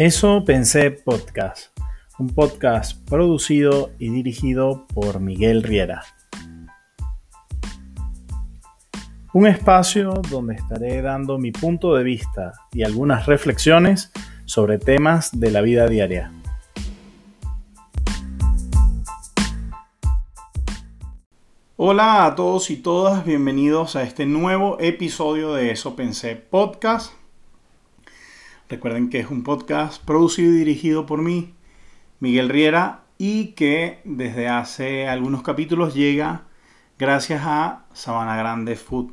Eso pensé podcast, un podcast producido y dirigido por Miguel Riera. Un espacio donde estaré dando mi punto de vista y algunas reflexiones sobre temas de la vida diaria. Hola a todos y todas, bienvenidos a este nuevo episodio de Eso Pensé Podcast. Recuerden que es un podcast producido y dirigido por mí, Miguel Riera, y que desde hace algunos capítulos llega gracias a Sabana Grande Food,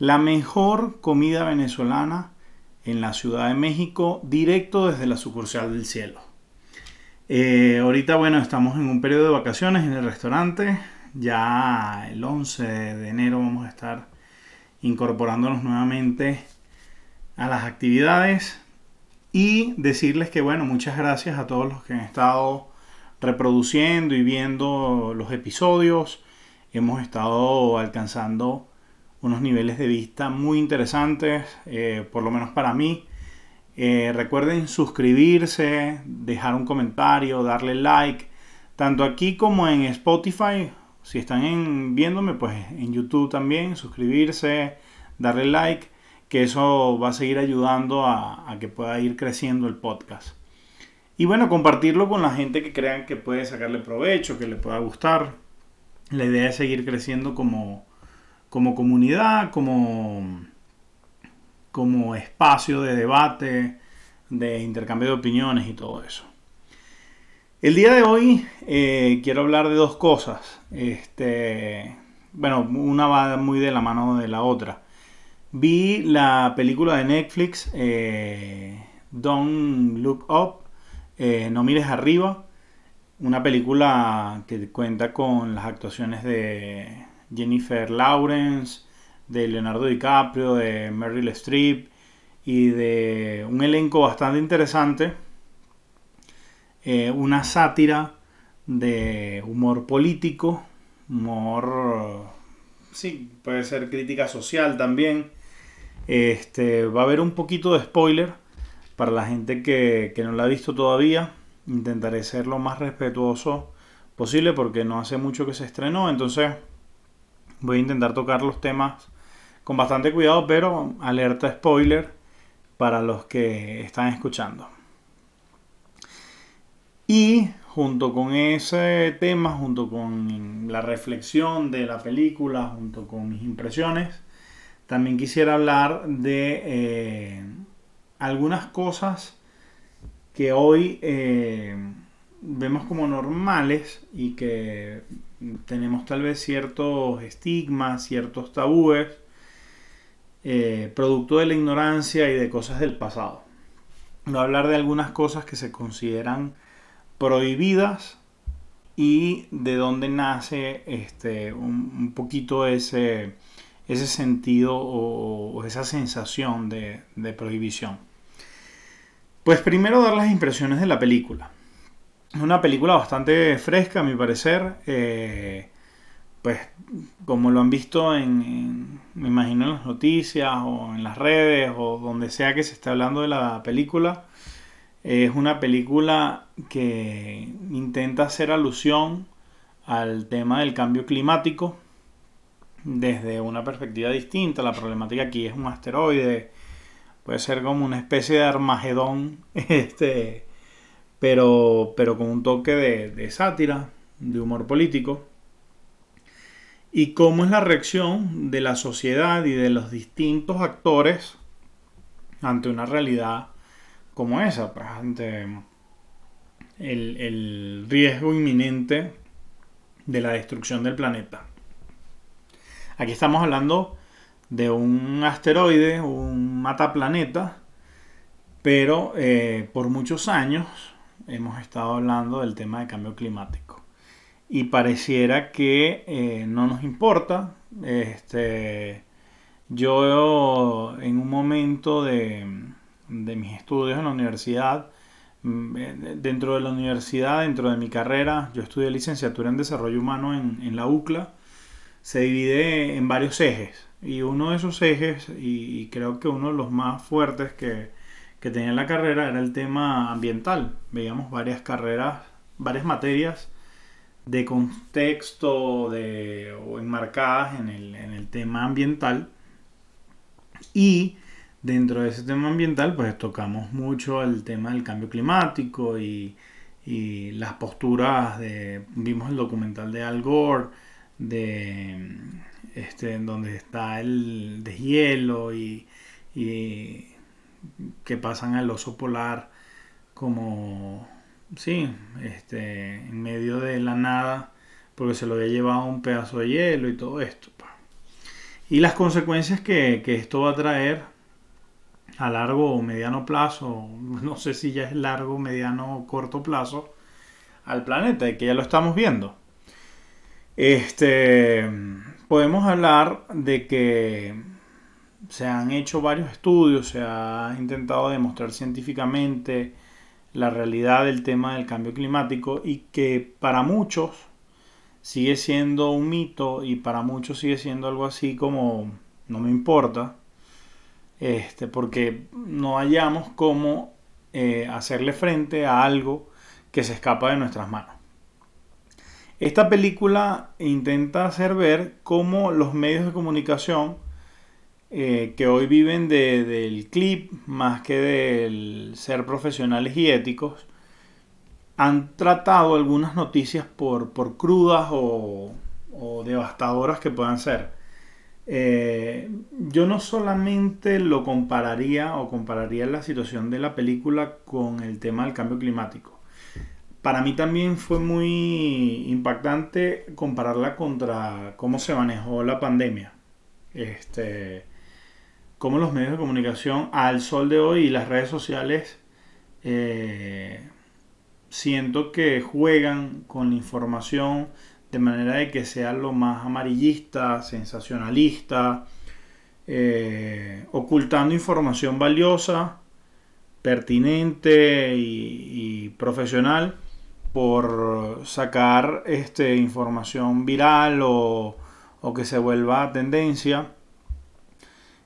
la mejor comida venezolana en la Ciudad de México, directo desde la sucursal del cielo. Eh, ahorita, bueno, estamos en un periodo de vacaciones en el restaurante. Ya el 11 de enero vamos a estar incorporándonos nuevamente a las actividades y decirles que bueno, muchas gracias a todos los que han estado reproduciendo y viendo los episodios. Hemos estado alcanzando unos niveles de vista muy interesantes, eh, por lo menos para mí. Eh, recuerden suscribirse, dejar un comentario, darle like, tanto aquí como en Spotify. Si están viéndome, pues en YouTube también, suscribirse, darle like que eso va a seguir ayudando a, que pueda ir creciendo el podcast. Y bueno, compartirlo con la gente que crean que puede sacarle provecho, que le pueda gustar. La idea es seguir creciendo como, como comunidad, como, como espacio de debate, de intercambio de opiniones y todo eso. El día de hoy eh, quiero hablar de dos cosas. Este, bueno, una va muy de la mano de la otra. Vi la película de Netflix, eh, Don't Look Up, eh, No Mires Arriba, una película que cuenta con las actuaciones de Jennifer Lawrence, de Leonardo DiCaprio, de Meryl Streep y de un elenco bastante interesante. Eh, una sátira de humor político, humor, sí, puede ser crítica social también. Este, va a haber un poquito de spoiler para la gente que, no la ha visto todavía. Intentaré ser lo más respetuoso posible porque no hace mucho que se estrenó. Entonces voy a intentar tocar los temas con bastante cuidado, pero alerta spoiler para los que están escuchando. Y junto con ese tema, junto con la reflexión de la película, junto con mis impresiones, también quisiera hablar de eh, algunas cosas que hoy eh, vemos como normales y que tenemos tal vez ciertos estigmas, ciertos tabúes, eh, producto de la ignorancia y de cosas del pasado. Voy a hablar de algunas cosas que se consideran prohibidas y de dónde nace este, un poquito ese, ese sentido o, esa sensación de, prohibición. Pues primero dar las impresiones de la película. Es una película bastante fresca, a mi parecer. Eh, pues como lo han visto en, me imagino en las noticias o en las redes o donde sea que se esté hablando de la película, es una película que intenta hacer alusión al tema del cambio climático desde una perspectiva distinta. La problemática aquí es un asteroide, puede ser como una especie de Armagedón, este, pero, pero con un toque de, sátira, de humor político. Y cómo es la reacción de la sociedad y de los distintos actores ante una realidad como esa, pues, ante el riesgo inminente de la destrucción del planeta. Aquí estamos hablando de un asteroide, un mataplaneta, pero eh, por muchos años hemos estado hablando del tema de cambio climático. Y pareciera que eh, no nos importa. Este, yo en un momento de, mis estudios en la universidad, mm, dentro de la universidad, dentro de mi carrera, yo estudié licenciatura en desarrollo humano en, en la UCLA se divide en varios ejes. Y uno de esos ejes, y, creo que uno de los más fuertes que, que tenía en la carrera era el tema ambiental. Veíamos varias carreras, varias materias de contexto de, o enmarcadas en el, en el tema ambiental. Y dentro de ese tema ambiental, pues tocamos mucho el tema del cambio climático y, y las posturas de. Vimos el documental de Al Gore, de este, donde está el deshielo y, y que pasan al oso polar como, sí, este, en medio de la nada, porque se lo había llevado un pedazo de hielo y todo esto. Y las consecuencias que, esto va a traer a largo o mediano plazo, no sé si ya es largo, mediano o corto plazo, al planeta, que ya lo estamos viendo. Este, podemos hablar de que se han hecho varios estudios, se ha intentado demostrar científicamente la realidad del tema del cambio climático y que para muchos sigue siendo un mito y para muchos sigue siendo algo así como no me importa, este, porque no hallamos cómo eh, hacerle frente a algo que se escapa de nuestras manos. Esta película intenta hacer ver cómo los medios de comunicación eh, que hoy viven del clip más que del ser profesionales y éticos, han tratado algunas noticias por, crudas o, devastadoras que puedan ser. Eh, yo no solamente lo compararía o compararía la situación de la película con el tema del cambio climático. Para mí también fue muy impactante compararla contra cómo se manejó la pandemia. Este, cómo los medios de comunicación al sol de hoy y las redes sociales eh, siento que juegan con la información de manera de que sea lo más amarillista, sensacionalista, eh, ocultando información valiosa, pertinente y, profesional por sacar este, información viral o, o que se vuelva tendencia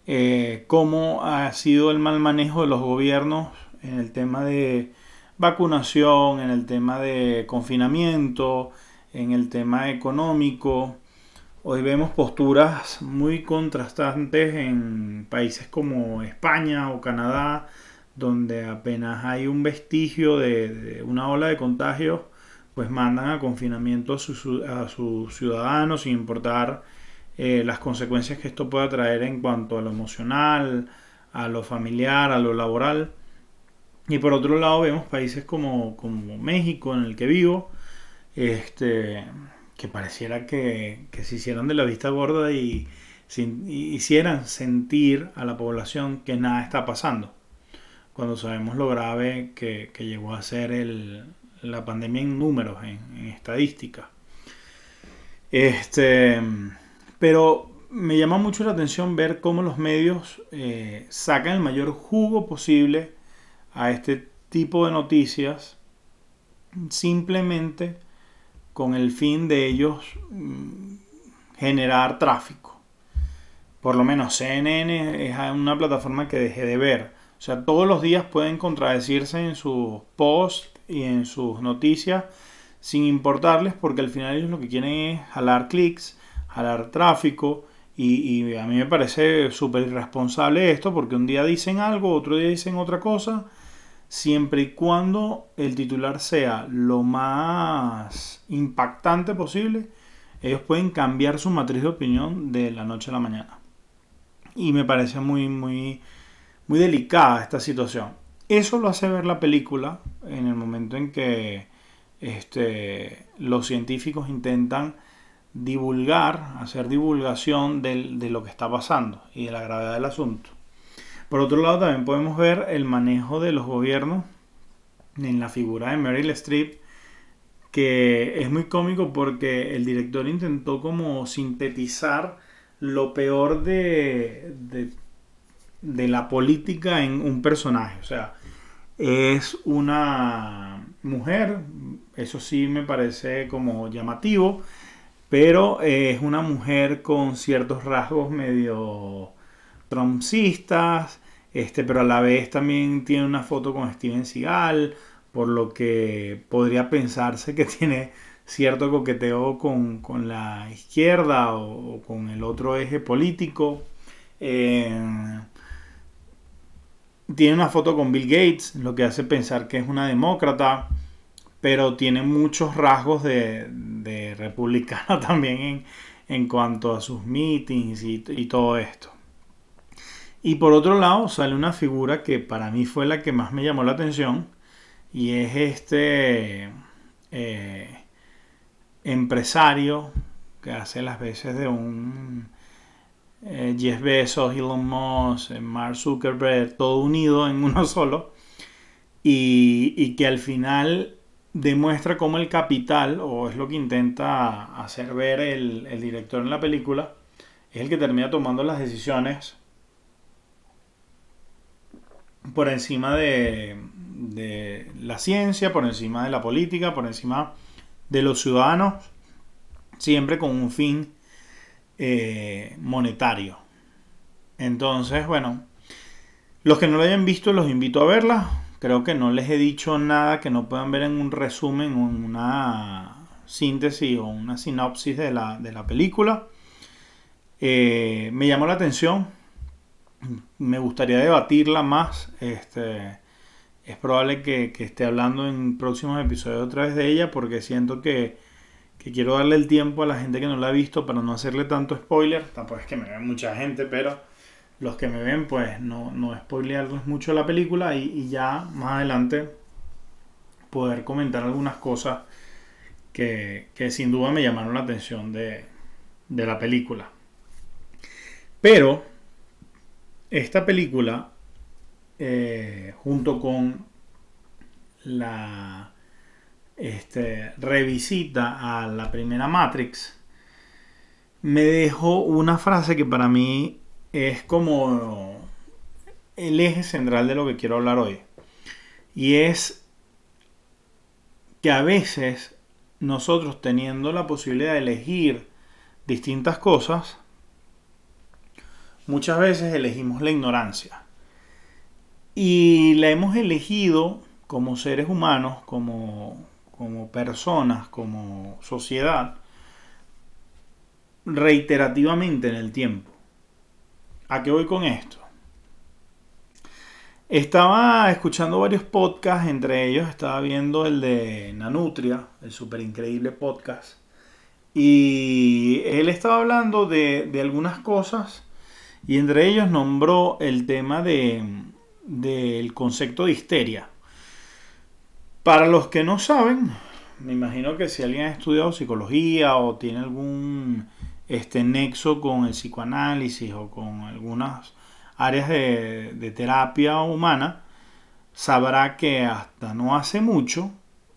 eh, cómo ha sido el mal manejo de los gobiernos en el tema de vacunación, en el tema de confinamiento, en el tema económico. Hoy vemos posturas muy contrastantes en países como España o Canadá, donde apenas hay un vestigio de, una ola de contagios, pues mandan a confinamiento a, a sus ciudadanos sin importar eh, las consecuencias que esto pueda traer en cuanto a lo emocional, a lo familiar, a lo laboral. Y por otro lado vemos países como, México, en el que vivo, este, que pareciera que, se hicieran de la vista gorda y, hicieran sentir a la población que nada está pasando, cuando sabemos lo grave que, llegó a ser la pandemia en números, en, en estadística. Este, pero me llama mucho la atención ver cómo los medios eh, sacan el mayor jugo posible a este tipo de noticias simplemente con el fin de ellos mm, generar tráfico. Por lo menos CNN es una plataforma que dejé de ver. O sea, todos los días pueden contradecirse en sus posts y en sus noticias sin importarles porque al final ellos lo que quieren es jalar clics jalar tráfico. Y, a mí me parece súper irresponsable esto porque un día dicen algo, otro día dicen otra cosa, siempre y cuando el titular sea lo más impactante posible, ellos pueden cambiar su matriz de opinión de la noche a la mañana. Y me parece muy, muy, muy delicada esta situación. Eso lo hace ver la película en el momento en que este, los científicos intentan divulgar, hacer divulgación de, lo que está pasando y de la gravedad del asunto. Por otro lado, también podemos ver el manejo de los gobiernos en la figura de Meryl Streep, que es muy cómico porque el director intentó como sintetizar lo peor de, de la política en un personaje. O sea, es una mujer, eso sí me parece como llamativo, pero eh, es una mujer con ciertos rasgos medio trompistas, este, pero a la vez también tiene una foto con Steven Seagal, por lo que podría pensarse que tiene cierto coqueteo con, la izquierda o, con el otro eje político. Eh, tiene una foto con Bill Gates, lo que hace pensar que es una demócrata, pero tiene muchos rasgos de, de republicana también en, cuanto a sus meetings y, todo esto. Y por otro lado sale una figura que para mí fue la que más me llamó la atención y es este eh, empresario que hace las veces de un eh, Jeff Bezos, Elon Musk, eh, Mark Zuckerberg, todo unido en uno solo, y, que al final demuestra cómo el capital, o es lo que intenta hacer ver el, director en la película, es el que termina tomando las decisiones por encima de, de, la ciencia, por encima de la política, por encima de los ciudadanos, siempre con un fin eh, monetario. Entonces, bueno, los que no lo hayan visto los invito a verla. Creo que no les he dicho nada que no puedan ver en un resumen, una síntesis o una sinopsis de la, película. Eh, me llamó la atención. Me gustaría debatirla más. Este, es probable que, que esté hablando en próximos episodios otra vez de ella porque siento que que quiero darle el tiempo a la gente que no la ha visto para no hacerle tanto spoiler. Tampoco es que me vean mucha gente, pero los que me ven, pues no, no spoilearles mucho la película y, ya más adelante poder comentar algunas cosas que, sin duda me llamaron la atención de, la película. Pero esta película, eh, junto con la este, revisita a la primera Matrix, me dejó una frase que para mí es como el eje central de lo que quiero hablar hoy. Y es que a veces nosotros teniendo la posibilidad de elegir distintas cosas, muchas veces elegimos la ignorancia. Y la hemos elegido como seres humanos, como como personas, como sociedad, reiterativamente en el tiempo. ¿A qué voy con esto? Estaba escuchando varios podcasts, entre ellos estaba viendo el de Nanutria, el súper increíble podcast, y él estaba hablando de, algunas cosas y entre ellos nombró el tema de, del concepto de histeria. Para los que no saben, me imagino que si alguien ha estudiado psicología o tiene algún este, nexo con el psicoanálisis o con algunas áreas de, terapia humana, sabrá que hasta no hace mucho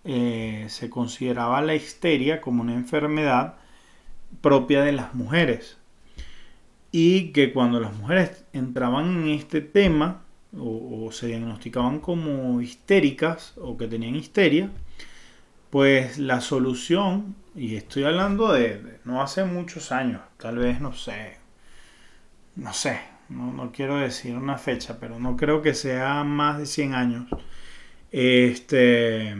eh, se consideraba la histeria como una enfermedad propia de las mujeres. Y que cuando las mujeres entraban en este tema, o, se diagnosticaban como histéricas o que tenían histeria, pues la solución, y estoy hablando de, no hace muchos años, tal vez no sé, no sé, no, no, quiero decir una fecha, pero no creo que sea más de 100 años. Este,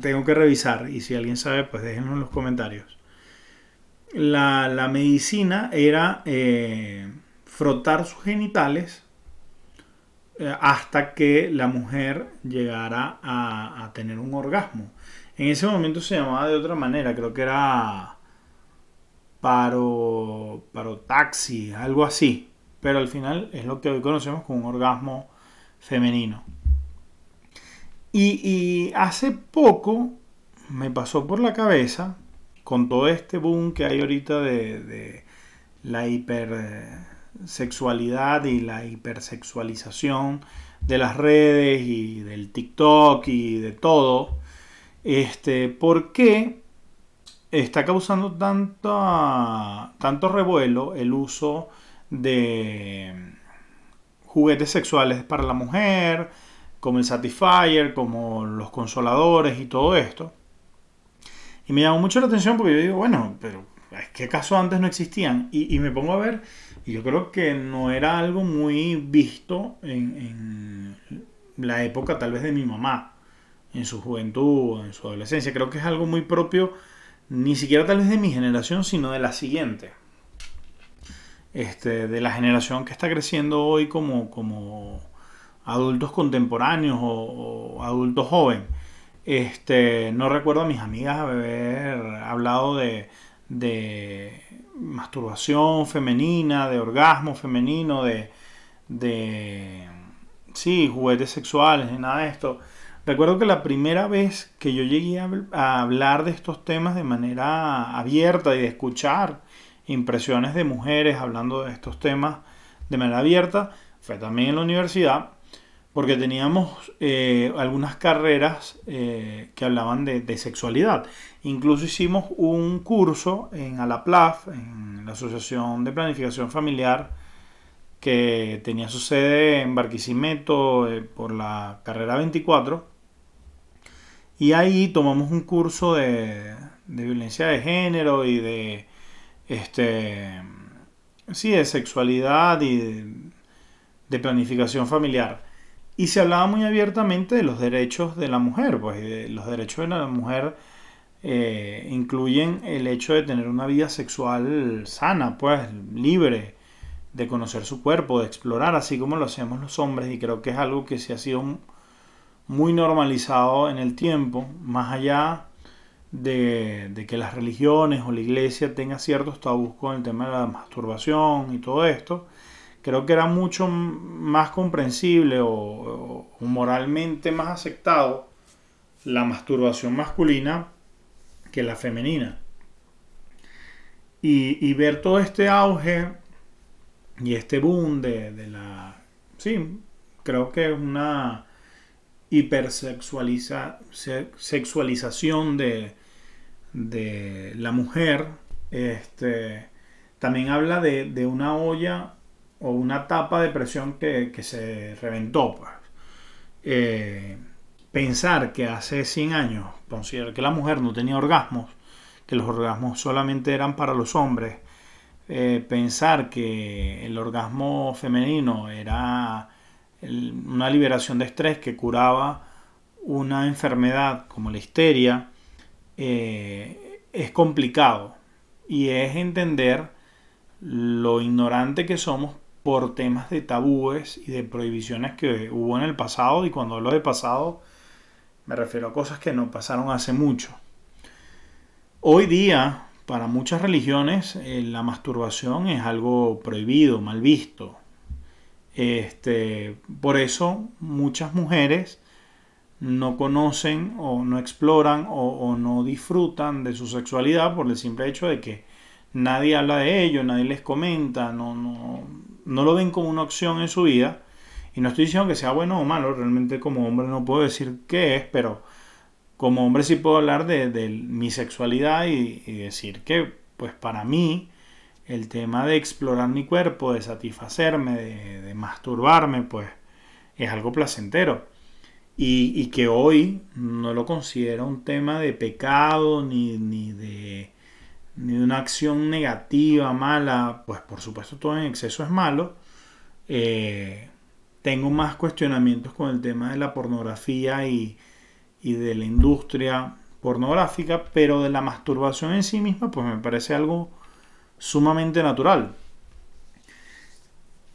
tengo que revisar y si alguien sabe, pues déjenlo en los comentarios. La, la medicina era eh, frotar sus genitales hasta que la mujer llegara a, tener un orgasmo. En ese momento se llamaba de otra manera, creo que era paro, taxi, algo así. Pero al final es lo que hoy conocemos como un orgasmo femenino. Y, hace poco me pasó por la cabeza, con todo este boom que hay ahorita de, de la hiper eh, sexualidad y la hipersexualización de las redes y del TikTok y de todo, este, ¿por qué está causando tanto, revuelo el uso de juguetes sexuales para la mujer, como el Satisfyer, como los consoladores y todo esto? Y me llamó mucho la atención porque yo digo, bueno, pero es que antes no existían. Y, me pongo a ver, y yo creo que no era algo muy visto en, en la época tal vez de mi mamá, en su juventud, en su adolescencia. Creo que es algo muy propio, ni siquiera tal vez de mi generación, sino de la siguiente. Este, de la generación que está creciendo hoy como, como adultos contemporáneos o, adultos jóvenes. Este, no recuerdo a mis amigas haber hablado de, de masturbación femenina, de orgasmo femenino, de, de sí, juguetes sexuales, ni nada de esto. Recuerdo que la primera vez que yo llegué a hablar de estos temas de manera abierta y de escuchar impresiones de mujeres hablando de estos temas de manera abierta fue también en la universidad porque teníamos eh, algunas carreras eh, que hablaban de, sexualidad. Incluso hicimos un curso en Alaplaf, en la Asociación de Planificación Familiar, que tenía su sede en Barquisimeto eh, por la carrera 24. Y ahí tomamos un curso de, violencia de género y de este sí, de sexualidad y de planificación familiar. Y se hablaba muy abiertamente de los derechos de la mujer, pues los derechos de la mujer eh, incluyen el hecho de tener una vida sexual sana, pues libre, de conocer su cuerpo, de explorar, así como lo hacemos los hombres, y creo que es algo que se ha sido muy normalizado en el tiempo, más allá de, de, que las religiones o la iglesia tenga ciertos tabús con el tema de la masturbación y todo esto, creo que era mucho más comprensible o, moralmente más aceptado la masturbación masculina que la femenina. Y, ver todo este auge y este boom de, la... Sí, creo que es una hipersexualización de, de la mujer. Este, también habla de, de una olla o una tapa de presión que, se reventó. Pues. Eh, pensar que hace 100 años, considerar que la mujer no tenía orgasmos, que los orgasmos solamente eran para los hombres, eh, pensar que el orgasmo femenino era una liberación de estrés que curaba una enfermedad como la histeria, eh, es complicado y es entender lo ignorante que somos por temas de tabúes y de prohibiciones que hubo en el pasado y cuando hablo de pasado me refiero a cosas que no pasaron hace mucho. Hoy día, para muchas religiones, eh, la masturbación es algo prohibido, mal visto. Este, por eso muchas mujeres no conocen o no exploran o, o no disfrutan de su sexualidad por el simple hecho de que nadie habla de ello, nadie les comenta, no, no, no lo ven como una opción en su vida. Y no estoy diciendo que sea bueno o malo, realmente como hombre no puedo decir qué es, pero como hombre sí puedo hablar de, mi sexualidad y, decir que, pues para mí, el tema de explorar mi cuerpo, de satisfacerme, de, masturbarme, pues es algo placentero. Y, que hoy no lo considero un tema de pecado ni, ni de ni de una acción negativa, mala, pues por supuesto todo en exceso es malo. Eh, tengo más cuestionamientos con el tema de la pornografía y, de la industria pornográfica, pero de la masturbación en sí misma, pues me parece algo sumamente natural.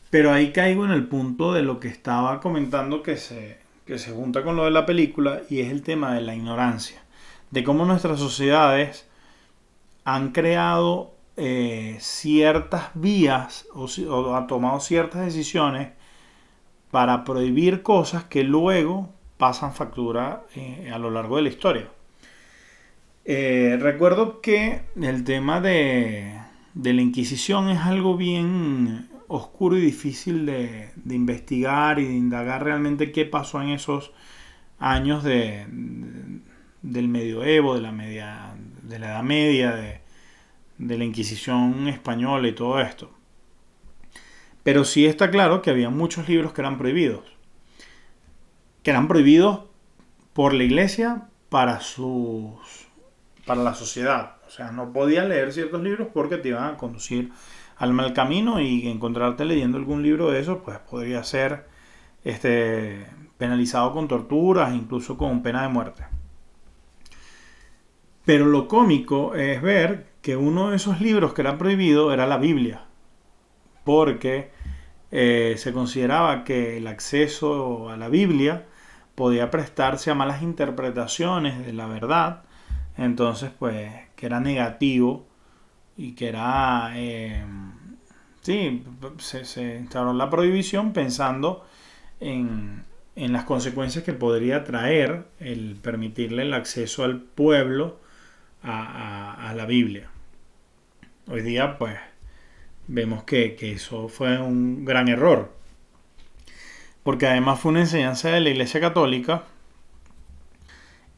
Pero ahí caigo en el punto de lo que estaba comentando que se, que se junta con lo de la película y es el tema de la ignorancia, de cómo nuestras sociedades han creado eh, ciertas vías o, han tomado ciertas decisiones para prohibir cosas que luego pasan factura eh, a lo largo de la historia. Eh, recuerdo que el tema de, la Inquisición es algo bien oscuro y difícil de, investigar y de indagar realmente qué pasó en esos años de, del medioevo, de la media, de la Edad Media, de, la Inquisición española y todo esto. Pero sí está claro que había muchos libros que eran prohibidos. Que eran prohibidos por la iglesia para sus para la sociedad. O sea, no podías leer ciertos libros porque te iban a conducir al mal camino y encontrarte leyendo algún libro de esos, pues podría ser este, penalizado con torturas, incluso con pena de muerte. Pero lo cómico es ver que uno de esos libros que era prohibido era la Biblia, porque eh, se consideraba que el acceso a la Biblia podía prestarse a malas interpretaciones de la verdad, entonces pues que era negativo y que era, eh, sí, se, se, la prohibición pensando en, en las consecuencias que podría traer el permitirle el acceso al pueblo a, la Biblia. Hoy día, pues, vemos que, eso fue un gran error. Porque además fue una enseñanza de la Iglesia Católica.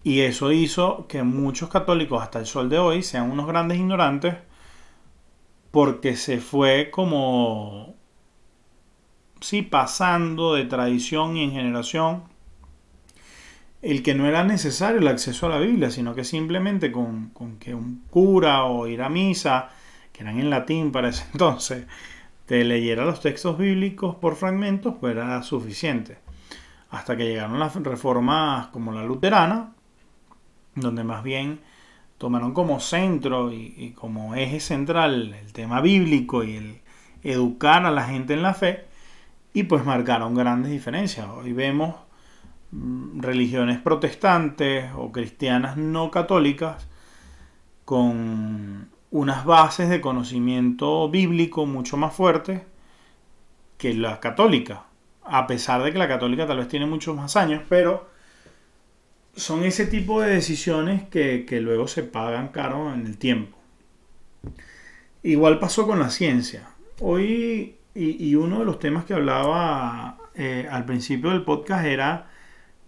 Y eso hizo que muchos católicos hasta el sol de hoy sean unos grandes ignorantes. Porque se fue como... Sí, pasando de tradición en generación el que no era necesario el acceso a la Biblia, sino que simplemente con, que un cura o ir a misa, que eran en latín para ese entonces, te leyera los textos bíblicos por fragmentos, pues era suficiente. Hasta que llegaron las reformas como la luterana, donde más bien tomaron como centro y, y como eje central el tema bíblico y el educar a la gente en la fe, y pues marcaron grandes diferencias. Hoy vemos religiones protestantes o cristianas no católicas con unas bases de conocimiento bíblico mucho más fuertes que la católica, a pesar de que la católica tal vez tiene muchos más años, pero son ese tipo de decisiones que, luego se pagan caro en el tiempo. Igual pasó con la ciencia. Hoy, y, uno de los temas que hablaba eh, al principio del podcast era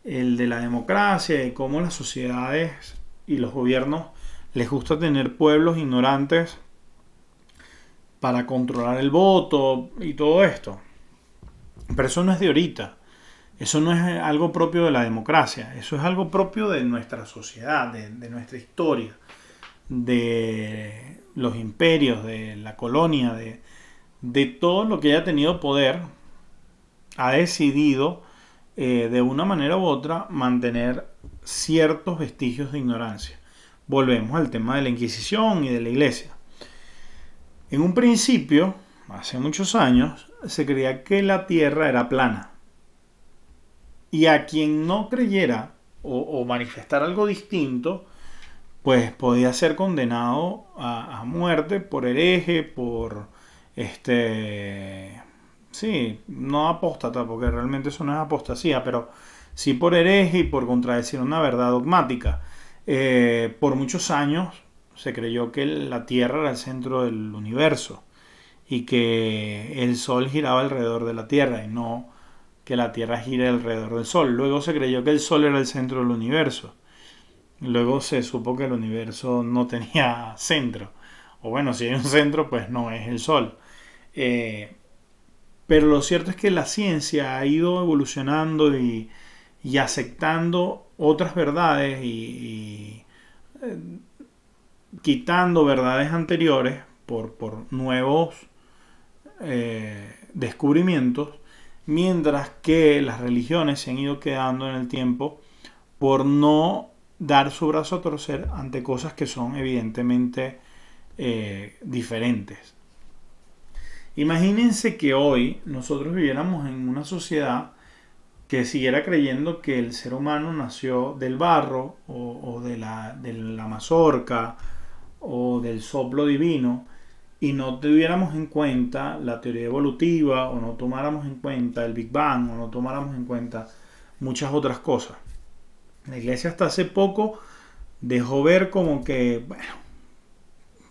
el de la democracia y cómo las sociedades y los gobiernos les gusta tener pueblos ignorantes para controlar el voto y todo esto. Pero eso no es de ahorita. Eso no es algo propio de la democracia. Eso es algo propio de nuestra sociedad, de, nuestra historia, de los imperios, de la colonia, de, de todo lo que haya tenido poder, ha decidido eh, de una manera u otra mantener ciertos vestigios de ignorancia. Volvemos al tema de la Inquisición y de la Iglesia. En un principio, hace muchos años, se creía que la Tierra era plana. Y a quien no creyera o, o manifestar algo distinto, pues podía ser condenado a muerte por hereje, por este Sí, no apóstata, porque realmente eso no es apostasía, pero sí por hereje y por contradecir una verdad dogmática. Eh, por muchos años se creyó que la Tierra era el centro del universo y que el Sol giraba alrededor de la Tierra y no que la Tierra gire alrededor del Sol. Luego se creyó que el Sol era el centro del universo. Luego se supo que el universo no tenía centro. O bueno, si hay un centro, pues no es el Sol. Eh, pero lo cierto es que la ciencia ha ido evolucionando y, aceptando otras verdades y, eh, quitando verdades anteriores por, nuevos eh, descubrimientos, mientras que las religiones se han ido quedando en el tiempo por no dar su brazo a torcer ante cosas que son evidentemente eh, diferentes. Imagínense que hoy nosotros viviéramos en una sociedad que siguiera creyendo que el ser humano nació del barro o, de, la, de la mazorca o del soplo divino y no tuviéramos en cuenta la teoría evolutiva o no tomáramos en cuenta el Big Bang o no tomáramos en cuenta muchas otras cosas. La iglesia hasta hace poco dejó ver como que, bueno,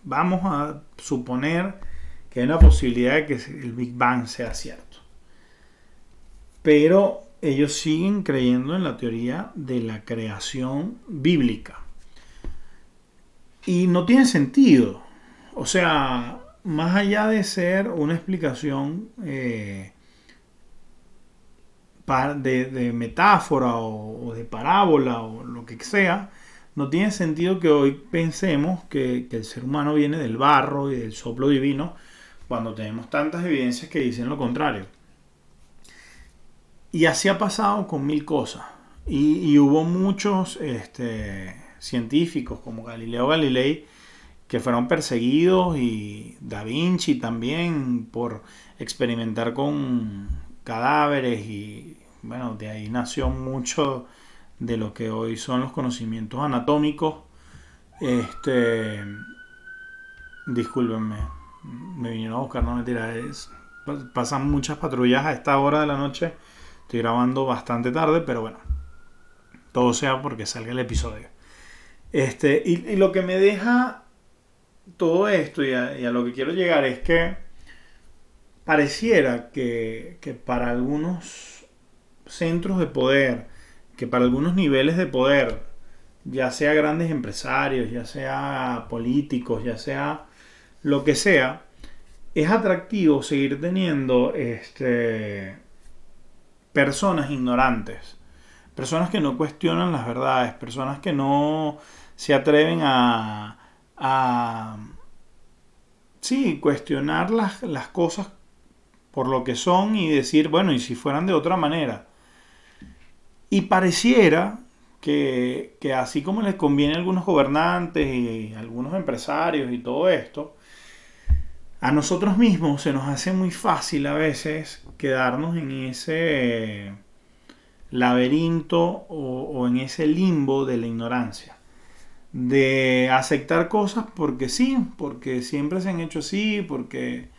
vamos a suponer que hay una posibilidad de que el Big Bang sea cierto. Pero ellos siguen creyendo en la teoría de la creación bíblica. Y no tiene sentido. O sea, más allá de ser una explicación eh, de, metáfora o, de parábola o lo que sea, no tiene sentido que hoy pensemos que, el ser humano viene del barro y del soplo divino cuando tenemos tantas evidencias que dicen lo contrario. Y así ha pasado con mil cosas. Y, hubo muchos este, científicos como Galileo Galilei que fueron perseguidos y Da Vinci también por experimentar con cadáveres y bueno, de ahí nació mucho de lo que hoy son los conocimientos anatómicos. Este, discúlpenme, me vinieron a buscar, no mentira, es, pasan muchas patrullas a esta hora de la noche. Estoy grabando bastante tarde, pero bueno, todo sea porque salga el episodio. Este, y, lo que me deja todo esto y a, lo que quiero llegar es que pareciera que, que para algunos centros de poder, que para algunos niveles de poder, ya sea grandes empresarios, ya sea políticos, ya sea lo que sea, es atractivo seguir teniendo este, personas ignorantes, personas que no cuestionan las verdades, personas que no se atreven a, a sí, cuestionar las, las cosas por lo que son y decir, bueno, y si fueran de otra manera. Y pareciera que, así como les conviene a algunos gobernantes y algunos empresarios y todo esto, a nosotros mismos se nos hace muy fácil a veces quedarnos en ese laberinto o, en ese limbo de la ignorancia. De aceptar cosas porque sí, porque siempre se han hecho así, porque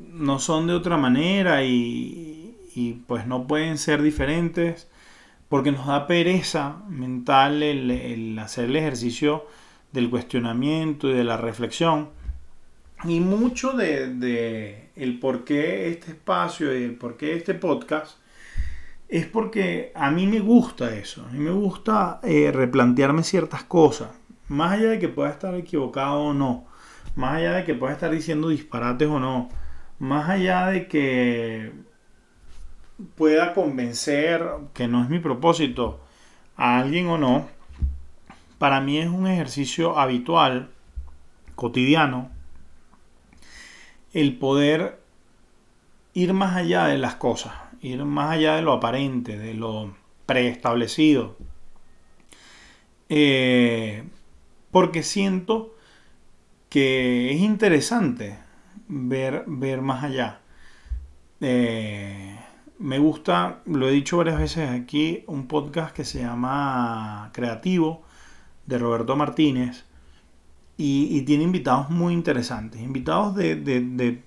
no son de otra manera y, y pues no pueden ser diferentes porque nos da pereza mental el, hacer el ejercicio del cuestionamiento y de la reflexión. Y mucho de, el por qué este espacio y el por qué este podcast es porque a mí me gusta eso. A mí me gusta eh, replantearme ciertas cosas. Más allá de que pueda estar equivocado o no. Más allá de que pueda estar diciendo disparates o no. Más allá de que pueda convencer, que no es mi propósito, a alguien o no, para mí es un ejercicio habitual, cotidiano, el poder ir más allá de las cosas, ir más allá de lo aparente, de lo preestablecido. Eh, porque siento que es interesante ver, ver más allá. Eh, me gusta, lo he dicho varias veces aquí, un podcast que se llama Creativo de Roberto Martínez y, tiene invitados muy interesantes, invitados de,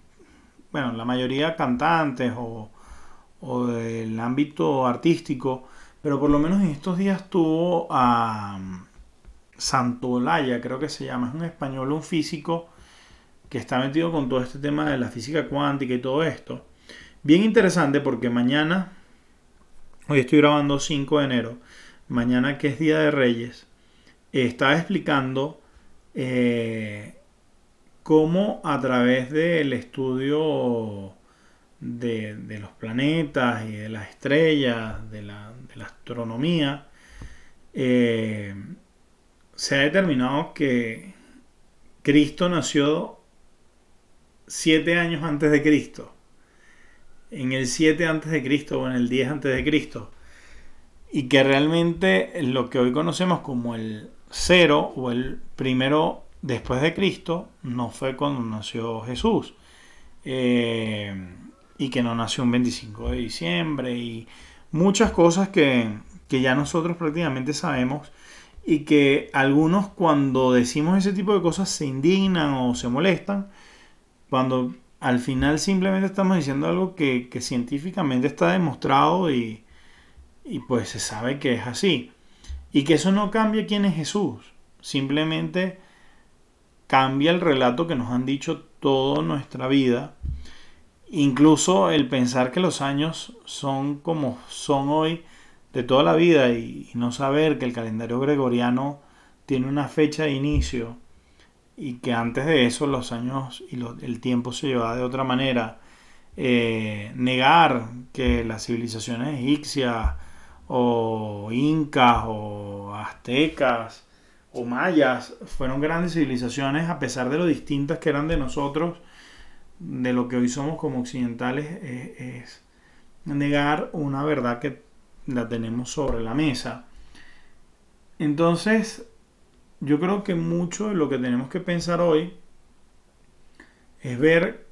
bueno, la mayoría cantantes o, o, del ámbito artístico, pero por lo menos en estos días tuvo a um, Santolaya, creo que se llama, es un español, un físico que está metido con todo este tema de la física cuántica y todo esto. Bien interesante porque mañana, hoy estoy grabando 5 de enero, mañana que es Día de Reyes, estaba explicando eh, cómo a través del estudio de, los planetas y de las estrellas, de la, astronomía, eh, se ha determinado que Cristo nació siete años antes de Cristo. En el 7 antes de Cristo o en el 10 antes de Cristo. Y que realmente lo que hoy conocemos como el cero o el primero después de Cristo no fue cuando nació Jesús eh, y que no nació un 25 de diciembre y muchas cosas que, que ya nosotros prácticamente sabemos y que algunos cuando decimos ese tipo de cosas se indignan o se molestan cuando al final simplemente estamos diciendo algo que, científicamente está demostrado y, y, pues se sabe que es así. Y que eso no cambia quién es Jesús. Simplemente cambia el relato que nos han dicho toda nuestra vida. Incluso el pensar que los años son como son hoy de toda la vida y no saber que el calendario gregoriano tiene una fecha de inicio y que antes de eso los años y el tiempo se llevaba de otra manera. Eh, negar que las civilizaciones egipcias o incas o aztecas o mayas fueron grandes civilizaciones a pesar de lo distintas que eran de nosotros, de lo que hoy somos como occidentales, es, negar una verdad que la tenemos sobre la mesa. Entonces, yo creo que mucho de lo que tenemos que pensar hoy es ver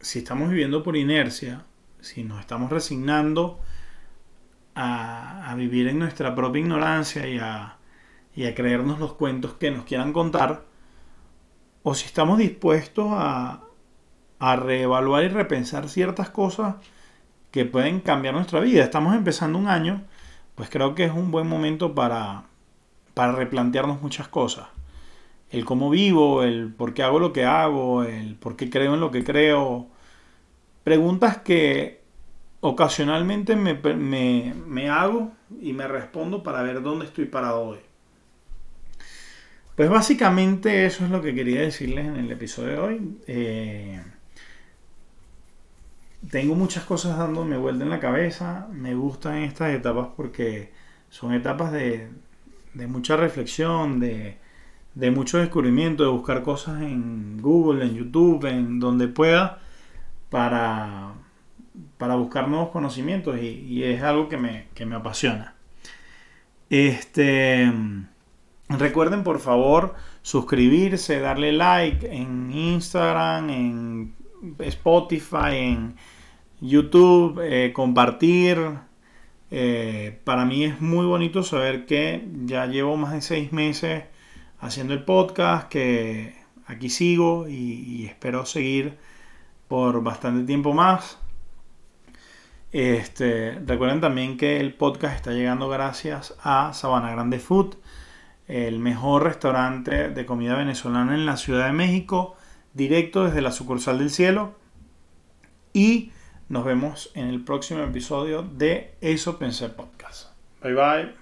si estamos viviendo por inercia, si nos estamos resignando a, vivir en nuestra propia ignorancia y a, y a creernos los cuentos que nos quieran contar, o si estamos dispuestos a, a reevaluar y repensar ciertas cosas que pueden cambiar nuestra vida. Estamos empezando un año, pues creo que es un buen momento para, para replantearnos muchas cosas. El cómo vivo, el por qué hago lo que hago, el por qué creo en lo que creo. Preguntas que ocasionalmente me, hago y me respondo para ver dónde estoy parado hoy. Pues básicamente eso es lo que quería decirles en el episodio de hoy. Eh, tengo muchas cosas dándome vuelta en la cabeza. Me gustan estas etapas porque son etapas de, mucha reflexión, de, de mucho descubrimiento, de buscar cosas en Google, en YouTube, en donde pueda para para buscar nuevos conocimientos y, es algo que me, apasiona. Este, recuerden por favor suscribirse, darle like en Instagram, en Spotify, en YouTube, eh, compartir. Eh, para mí es muy bonito saber que ya llevo más de seis meses haciendo el podcast, que aquí sigo y espero seguir por bastante tiempo más. Este, recuerden también que el podcast está llegando gracias a Sabana Grande Food, el mejor restaurante de comida venezolana en la Ciudad de México, directo desde la sucursal del cielo. Y nos vemos en el próximo episodio de Eso Pensé Podcast. Bye bye.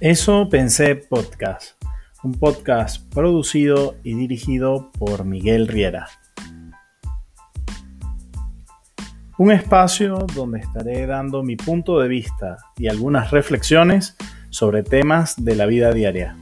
Eso Pensé Podcast un podcast producido y dirigido por Miguel Riera. Un espacio donde estaré dando mi punto de vista y algunas reflexiones sobre temas de la vida diaria.